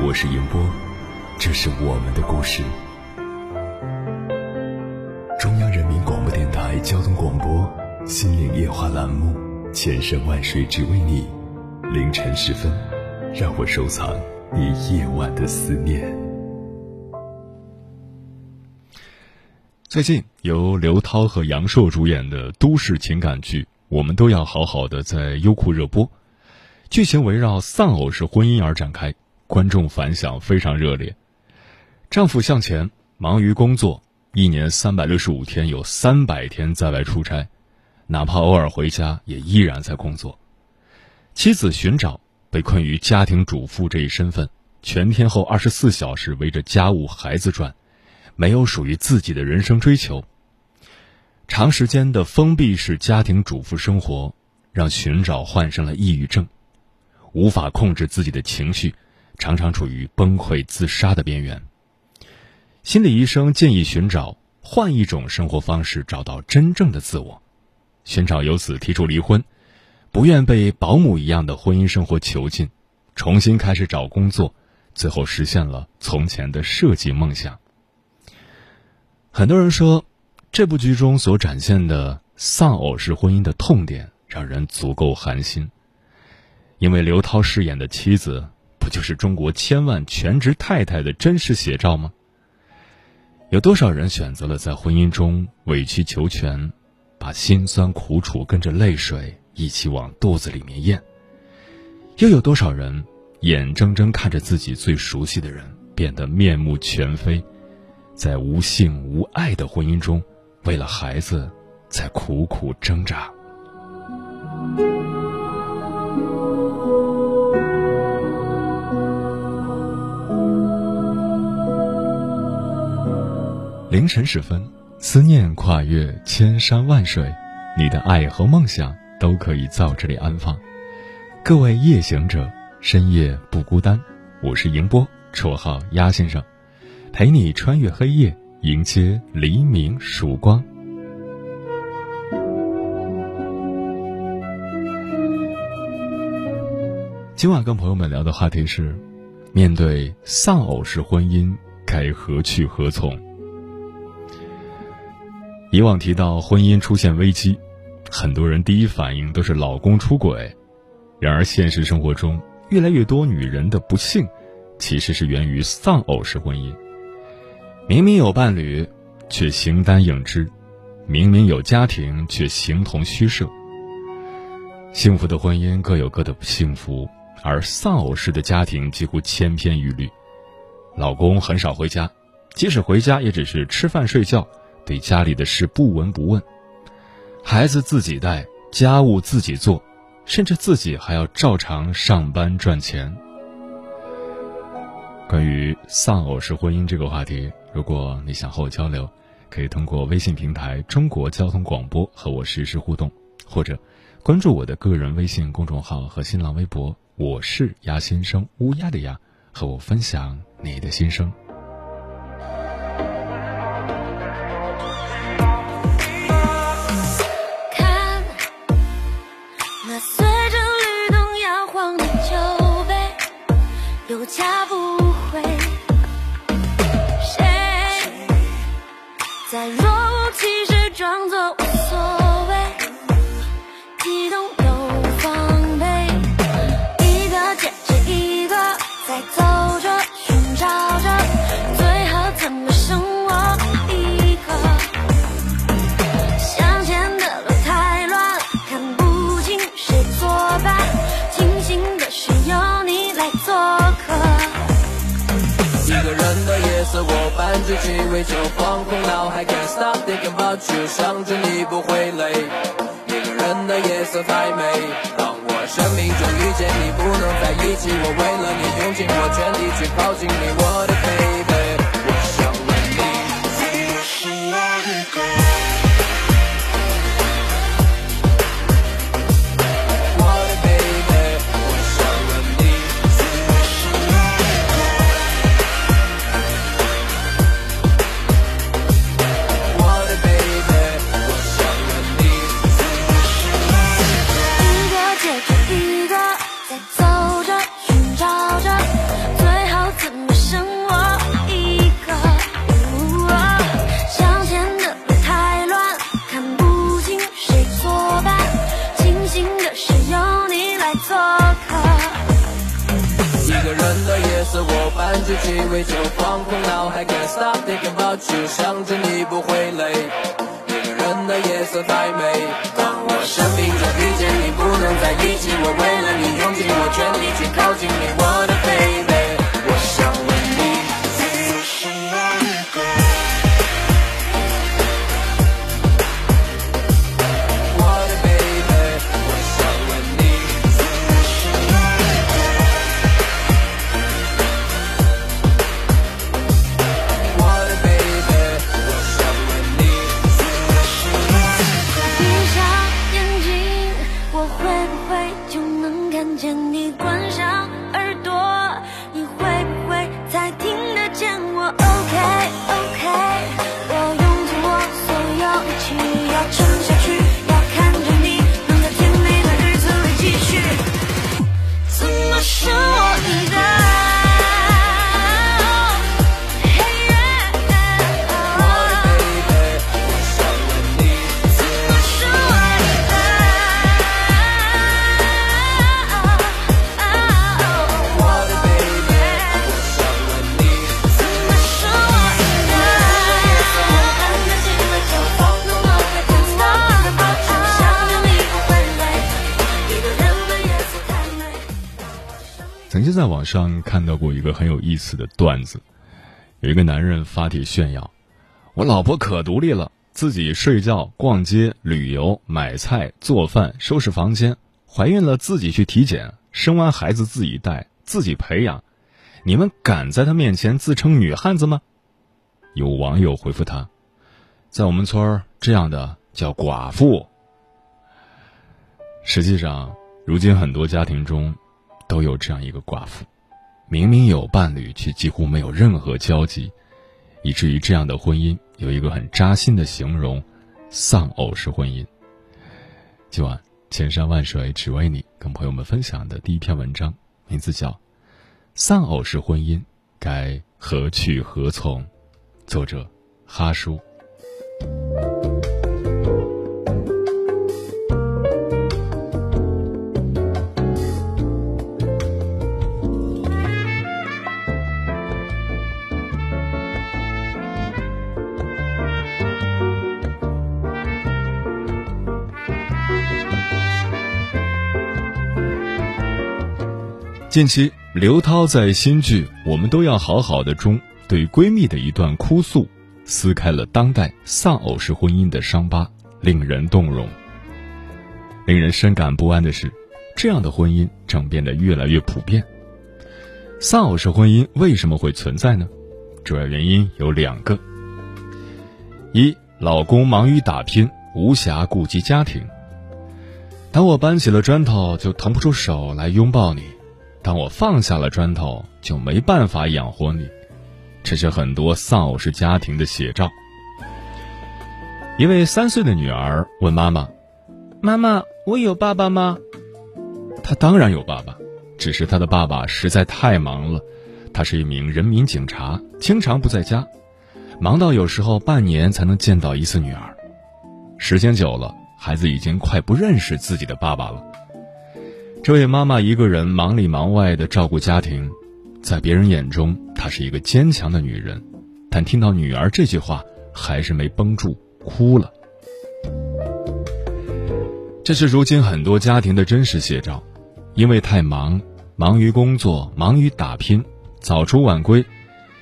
我是银波，这是我们的故事。中央人民广播电台交通广播《心灵夜话》栏目，千山万水只为你。凌晨时分，让我收藏你夜晚的思念。最近由刘涛和杨烁主演的都市情感剧《我们都要好好的》在优酷热播，剧情围绕丧偶式婚姻而展开。观众反响非常热烈。丈夫向前忙于工作，一年三百六十五天有三百天在外出差，哪怕偶尔回家也依然在工作。妻子寻找被困于家庭主妇这一身份，全天候二十四小时围着家务孩子转，没有属于自己的人生追求。长时间的封闭式家庭主妇生活，让寻找患上了抑郁症，无法控制自己的情绪。常常处于崩溃自杀的边缘。心理医生建议寻找换一种生活方式，找到真正的自我。寻找由此提出离婚，不愿被保姆一样的婚姻生活囚禁，重新开始找工作，最后实现了从前的设计梦想。很多人说，这部剧中所展现的丧偶式婚姻的痛点让人足够寒心，因为刘涛饰演的妻子。不就是中国千万全职太太的真实写照吗？有多少人选择了在婚姻中委曲求全，把辛酸苦楚跟着泪水一起往肚子里面咽？又有多少人眼睁睁看着自己最熟悉的人变得面目全非，在无性无爱的婚姻中，为了孩子在苦苦挣扎？凌晨时分，思念跨越千山万水，你的爱和梦想都可以在这里安放。各位夜行者，深夜不孤单。我是迎波，绰号鸭先生，陪你穿越黑夜，迎接黎明曙光。今晚跟朋友们聊的话题是：面对丧偶式婚姻，该何去何从？以往提到婚姻出现危机，很多人第一反应都是老公出轨。然而现实生活中，越来越多女人的不幸，其实是源于丧偶式婚姻。明明有伴侣，却形单影只；明明有家庭，却形同虚设。幸福的婚姻各有各的不幸福，而丧偶式的家庭几乎千篇一律。老公很少回家，即使回家，也只是吃饭睡觉。对家里的事不闻不问，孩子自己带，家务自己做，甚至自己还要照常上班赚钱。关于丧偶式婚姻这个话题，如果你想和我交流，可以通过微信平台“中国交通广播”和我实时互动，或者关注我的个人微信公众号和新浪微博，我是鸭先生乌鸦的鸭，和我分享你的心声。夜色太美，当我生命中遇见你。不能在一起。我为了你用尽我全力去靠近你，我的我伴着鸡尾酒放空脑海，Can't stop thinking about you，想着你不会累。一个人的夜色太美，当我生命中遇见你，不能在一起，我为了你用尽我全力去靠近你，见网上看到过一个很有意思的段子，有一个男人发帖炫耀：“我老婆可独立了，自己睡觉、逛街、旅游、买菜、做饭、收拾房间，怀孕了自己去体检，生完孩子自己带、自己培养。你们敢在她面前自称女汉子吗？”有网友回复他：“在我们村儿，这样的叫寡妇。”实际上，如今很多家庭中。都有这样一个寡妇，明明有伴侣，却几乎没有任何交集，以至于这样的婚姻有一个很扎心的形容：丧偶式婚姻。今晚千山万水只为你，跟朋友们分享的第一篇文章，名字叫《丧偶式婚姻该何去何从》，作者哈叔。近期，刘涛在新剧《我们都要好好的》中对闺蜜的一段哭诉，撕开了当代丧偶式婚姻的伤疤，令人动容。令人深感不安的是，这样的婚姻正变得越来越普遍。丧偶式婚姻为什么会存在呢？主要原因有两个：一，老公忙于打拼，无暇顾及家庭。当我搬起了砖头，就腾不出手来拥抱你。当我放下了砖头，就没办法养活你，这是很多丧偶式家庭的写照。一位三岁的女儿问妈妈：“妈妈，我有爸爸吗？”她当然有爸爸，只是她的爸爸实在太忙了。他是一名人民警察，经常不在家，忙到有时候半年才能见到一次女儿。时间久了，孩子已经快不认识自己的爸爸了。这位妈妈一个人忙里忙外的照顾家庭，在别人眼中她是一个坚强的女人，但听到女儿这句话，还是没绷住，哭了。这是如今很多家庭的真实写照，因为太忙，忙于工作，忙于打拼，早出晚归，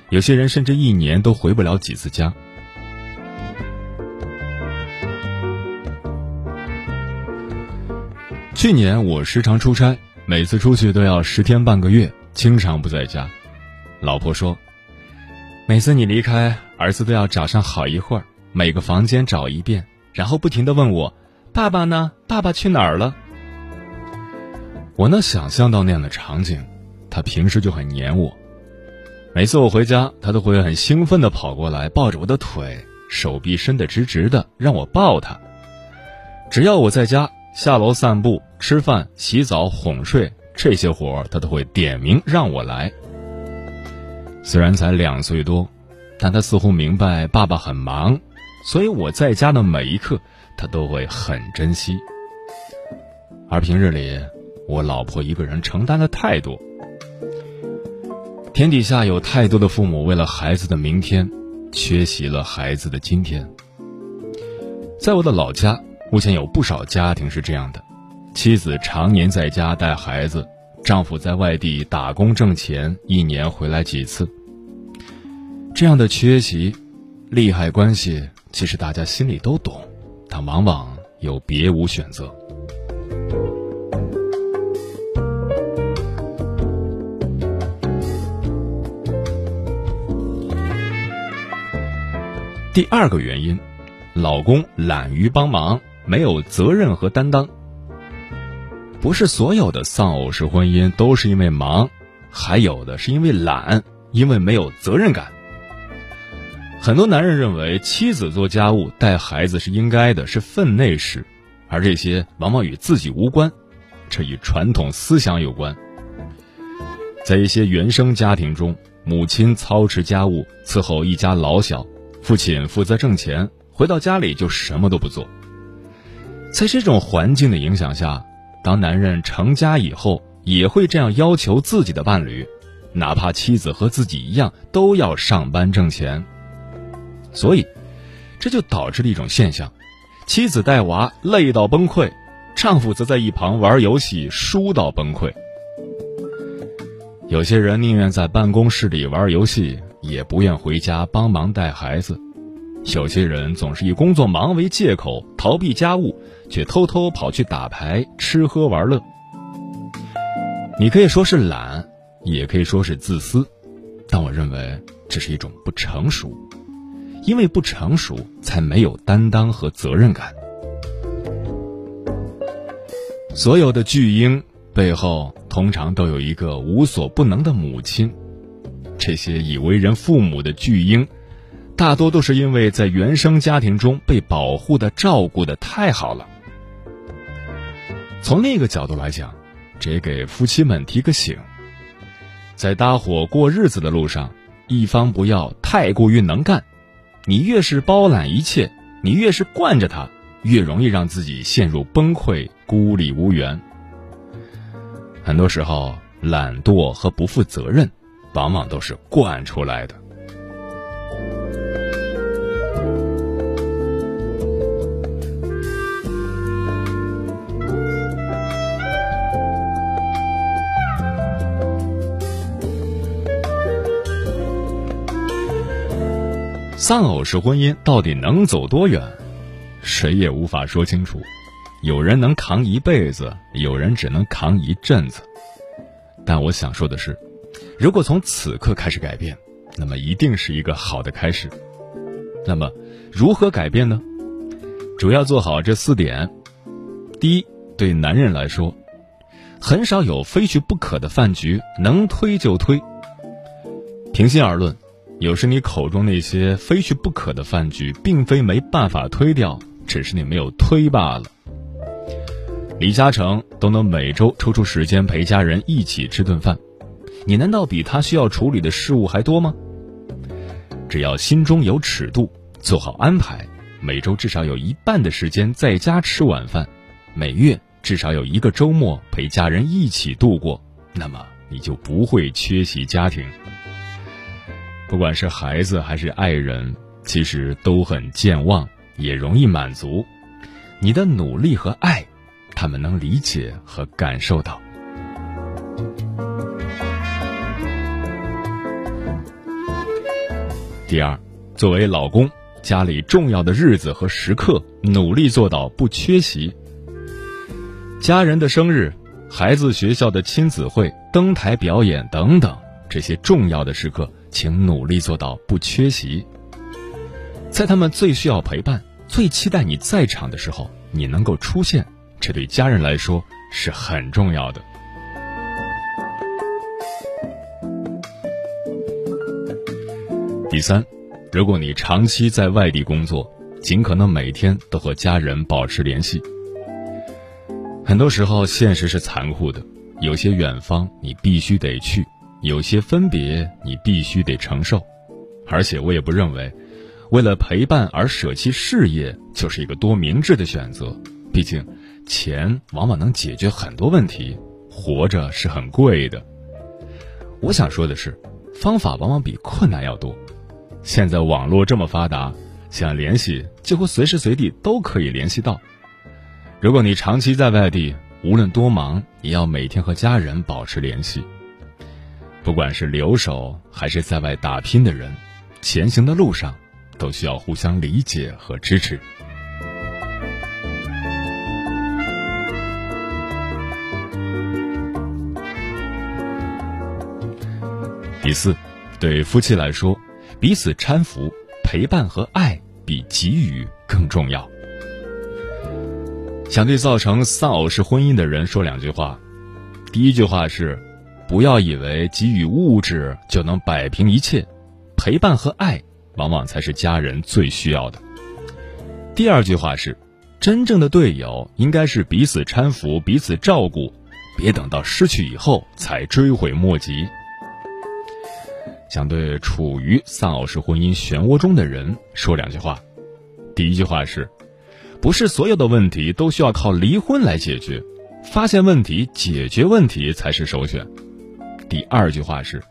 有些人甚至一年都回不了几次家。去年我时常出差，每次出去都要十天半个月，经常不在家。老婆说，每次你离开，儿子都要找上好一会儿，每个房间找一遍，然后不停的问我：“爸爸呢？爸爸去哪儿了？”我能想象到那样的场景，他平时就很黏我。每次我回家，他都会很兴奋地跑过来，抱着我的腿，手臂伸得直直的，让我抱他。只要我在家，下楼散步、吃饭、洗澡、哄睡这些活儿，他都会点名让我来。虽然才两岁多，但他似乎明白爸爸很忙，所以我在家的每一刻，他都会很珍惜。而平日里，我老婆一个人承担了太多。天底下有太多的父母为了孩子的明天，缺席了孩子的今天。在我的老家，目前有不少家庭是这样的：妻子常年在家带孩子，丈夫在外地打工挣钱，一年回来几次。这样的缺席，利害关系其实大家心里都懂，但往往又别无选择。第二个原因，老公懒于帮忙，没有责任和担当。不是所有的丧偶式婚姻都是因为忙，还有的是因为懒，因为没有责任感。很多男人认为妻子做家务、带孩子是应该的，是分内事，而这些往往与自己无关，这与传统思想有关。在一些原生家庭中，母亲操持家务，伺候一家老小。父亲负责挣钱，回到家里就什么都不做。在这种环境的影响下，当男人成家以后，也会这样要求自己的伴侣，哪怕妻子和自己一样都要上班挣钱。所以，这就导致了一种现象：妻子带娃累到崩溃，丈夫则在一旁玩游戏输到崩溃。有些人宁愿在办公室里玩游戏。也不愿回家帮忙带孩子，有些人总是以工作忙为借口逃避家务，却偷偷跑去打牌、吃喝玩乐。你可以说是懒，也可以说是自私，但我认为这是一种不成熟，因为不成熟才没有担当和责任感。所有的巨婴背后通常都有一个无所不能的母亲。这些已为人父母的巨婴，大多都是因为在原生家庭中被保护的、照顾的太好了。从另一个角度来讲，这也给夫妻们提个醒：在搭伙过日子的路上，一方不要太过于能干。你越是包揽一切，你越是惯着他，越容易让自己陷入崩溃、孤立无援。很多时候，懒惰和不负责任。往往都是惯出来的。丧偶式婚姻到底能走多远，谁也无法说清楚。有人能扛一辈子，有人只能扛一阵子。但我想说的是。如果从此刻开始改变，那么一定是一个好的开始。那么，如何改变呢？主要做好这四点。第一，对男人来说，很少有非去不可的饭局，能推就推。平心而论，有时你口中那些非去不可的饭局，并非没办法推掉，只是你没有推罢了。李嘉诚都能每周抽出时间陪家人一起吃顿饭。你难道比他需要处理的事物还多吗？只要心中有尺度，做好安排，每周至少有一半的时间在家吃晚饭，每月至少有一个周末陪家人一起度过，那么你就不会缺席家庭。不管是孩子还是爱人，其实都很健忘，也容易满足。你的努力和爱，他们能理解和感受到。第二，作为老公，家里重要的日子和时刻，努力做到不缺席。家人的生日，孩子学校的亲子会、登台表演等等这些重要的时刻，请努力做到不缺席。在他们最需要陪伴、最期待你在场的时候，你能够出现，这对家人来说是很重要的。第三，如果你长期在外地工作，尽可能每天都和家人保持联系。很多时候，现实是残酷的，有些远方你必须得去，有些分别你必须得承受。而且，我也不认为，为了陪伴而舍弃事业就是一个多明智的选择。毕竟，钱往往能解决很多问题，活着是很贵的。我想说的是，方法往往比困难要多。现在网络这么发达，想联系几乎随时随地都可以联系到。如果你长期在外地，无论多忙，也要每天和家人保持联系。不管是留守还是在外打拼的人，前行的路上都需要互相理解和支持。第四，对夫妻来说。彼此搀扶、陪伴和爱比给予更重要。想对造成丧偶式婚姻的人说两句话。第一句话是：不要以为给予物质就能摆平一切，陪伴和爱往往才是家人最需要的。第二句话是：真正的队友应该是彼此搀扶、彼此照顾，别等到失去以后才追悔莫及。想对处于丧偶式婚姻漩涡中的人说两句话。第一句话是：不是所有的问题都需要靠离婚来解决，发现问题、解决问题才是首选。第二句话是：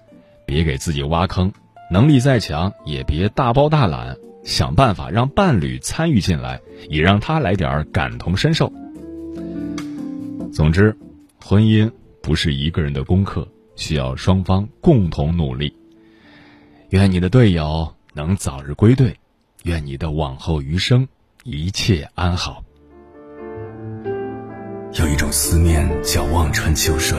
别给自己挖坑，能力再强也别大包大揽，想办法让伴侣参与进来，也让他来点感同身受。总之，婚姻不是一个人的功课，需要双方共同努力。愿你的队友能早日归队，愿你的往后余生一切安好。有一种思念叫望穿秋水，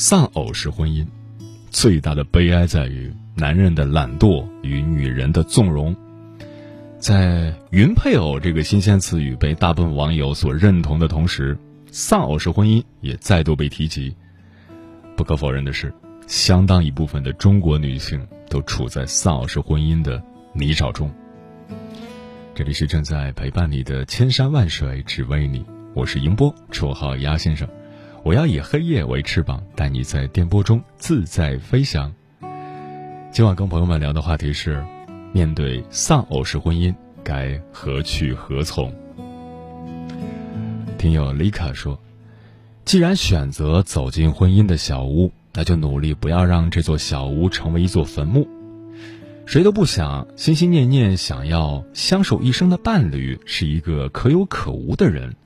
丧偶式婚姻最大的悲哀在于男人的懒惰与女人的纵容。在“云配偶”这个新鲜词语被大部分网友所认同的同时，丧偶式婚姻也再度被提及。不可否认的是，相当一部分的中国女性都处在丧偶式婚姻的泥沼中。这里是正在陪伴你的千山万水只为你，我是迎波，绰号鸭先生。我要以黑夜为翅膀，带你在电波中自在飞翔。今晚跟朋友们聊的话题是：面对丧偶式婚姻，该何去何从？听友丽卡说：“既然选择走进婚姻的小屋，那就努力不要让这座小屋成为一座坟墓。谁都不想心心念念想要相守一生的伴侣是一个可有可无的人。”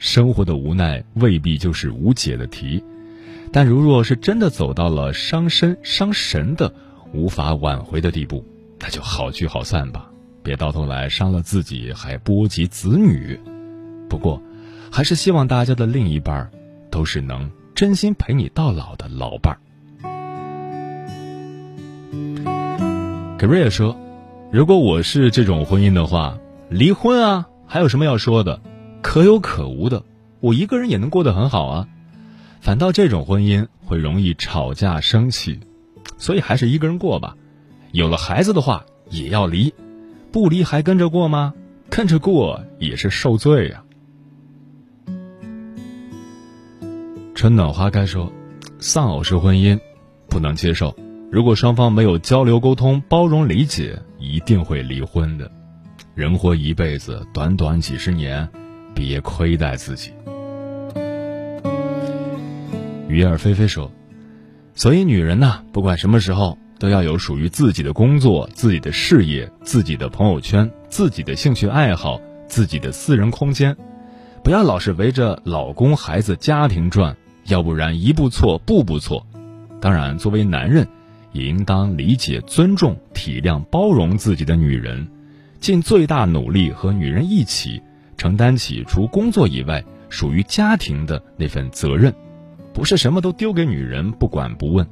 生活的无奈未必就是无解的题，但如若是真的走到了伤身伤神的无法挽回的地步，那就好聚好散吧，别到头来伤了自己还波及子女。不过，还是希望大家的另一半都是能真心陪你到老的老伴儿。格瑞也说：“如果我是这种婚姻的话，离婚啊，还有什么要说的？”可有可无的，我一个人也能过得很好啊。反倒这种婚姻会容易吵架生气，所以还是一个人过吧。有了孩子的话也要离，不离还跟着过吗？跟着过也是受罪呀。春暖花开说，丧偶式婚姻不能接受。如果双方没有交流沟通、包容理解，一定会离婚的。人活一辈子，短短几十年。别亏待自己。鱼儿飞飞说：“所以女人呐，不管什么时候，都要有属于自己的工作、自己的事业、自己的朋友圈、自己的兴趣爱好、自己的私人空间，不要老是围着老公、孩子、家庭转，要不然一步错，步步错。当然，作为男人，也应当理解、尊重、体谅、包容自己的女人，尽最大努力和女人一起承担起除工作以外属于家庭的那份责任。”不是什么都丢给女人不管不问。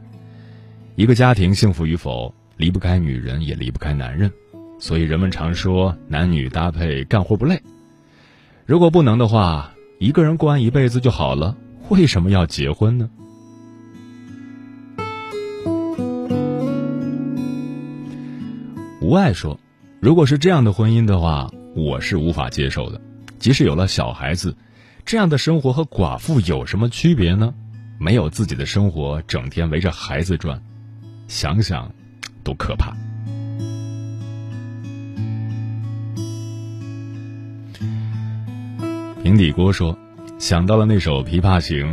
一个家庭幸福与否，离不开女人，也离不开男人。所以人们常说男女搭配干活不累。如果不能的话，一个人过完一辈子就好了，为什么要结婚呢？无爱说，如果是这样的婚姻的话，我是无法接受的。即使有了小孩子，这样的生活和寡妇有什么区别呢？没有自己的生活，整天围着孩子转，想想都可怕。平底锅说：“想到了那首《琵琶行》，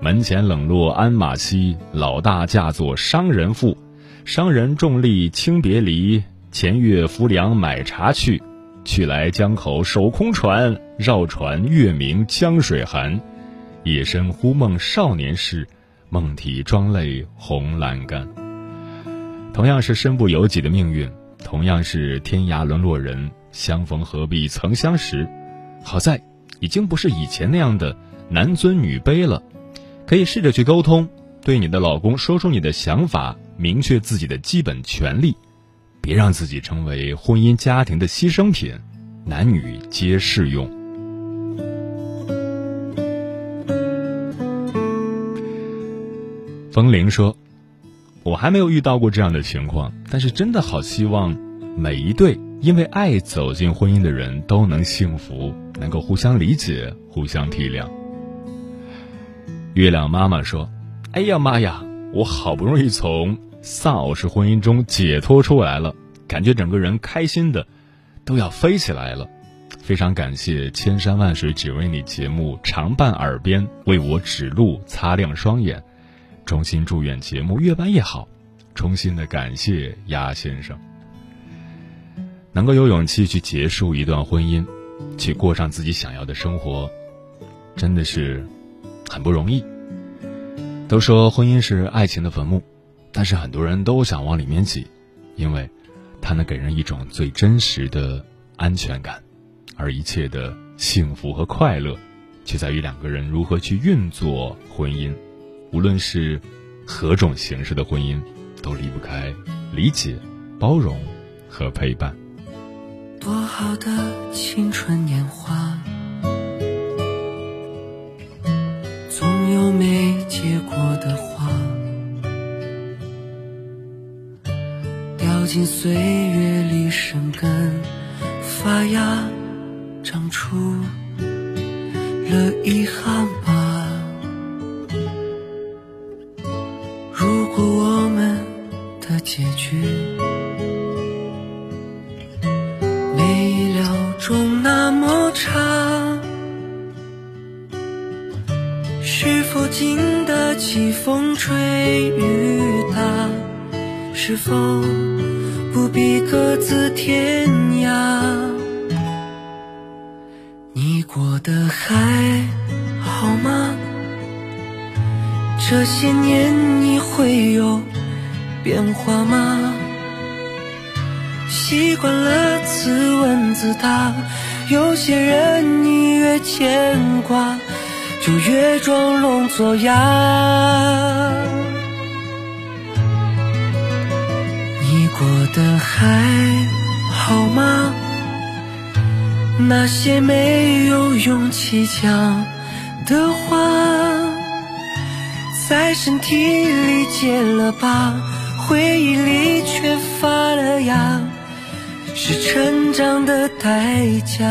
门前冷落鞍马稀，老大嫁作商人妇。商人重利轻别离，前月浮梁买茶去，去来江口守空船，绕船月明江水寒。”夜深忽梦少年事，梦啼妆泪红阑干。同样是身不由己的命运，同样是天涯沦落人，相逢何必曾相识。好在已经不是以前那样的男尊女卑了，可以试着去沟通，对你的老公说出你的想法，明确自己的基本权利，别让自己成为婚姻家庭的牺牲品，男女皆适用。风铃说：“我还没有遇到过这样的情况，但是真的好希望每一对因为爱走进婚姻的人都能幸福，能够互相理解、互相体谅。”月亮妈妈说：“哎呀妈呀，我好不容易从丧偶式婚姻中解脱出来了，感觉整个人开心的都要飞起来了。非常感谢千山万水只为你节目常伴耳边，为我指路、擦亮双眼。”衷心祝愿节目越办越好，衷心的感谢鸭先生。能够有勇气去结束一段婚姻，去过上自己想要的生活，真的是很不容易。都说婚姻是爱情的坟墓，但是很多人都想往里面挤，因为它能给人一种最真实的安全感，而一切的幸福和快乐，却在于两个人如何去运作婚姻。无论是何种形式的婚姻，都离不开理解、包容和陪伴。多好的青春年华，总有没结果的花，进岁月里生根发芽，长出了遗憾吧。如果我们的结局，没意料中那么差，是否经得起风吹雨打？是否必各自天涯？你过得还好吗？这些年你会有？变化吗？习惯了自问自答，有些人你越牵挂，就越装聋作哑。过得还好吗？那些没有勇气讲的话，在身体里结了疤。回忆里却发了芽，是成长的代价。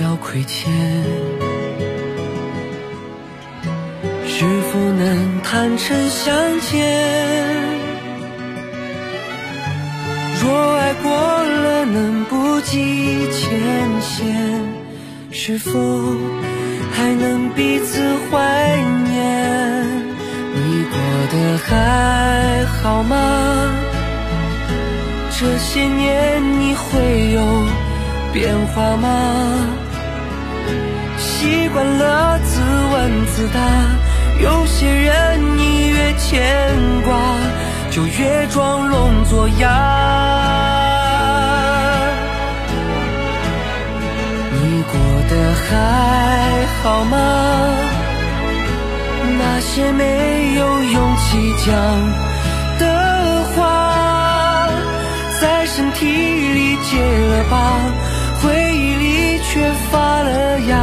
计较亏欠？是否能坦诚相见？若爱过了，能不计前嫌？是否还能彼此怀念？你过得还好吗？这些年你会有变化吗？习惯了自问自答，有些人你越牵挂，就越装聋作哑。你过得还好吗？那些没有勇气讲的话，在身体里结了疤，回忆里却发了芽，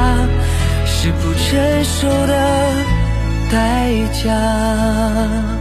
是不成熟的代价。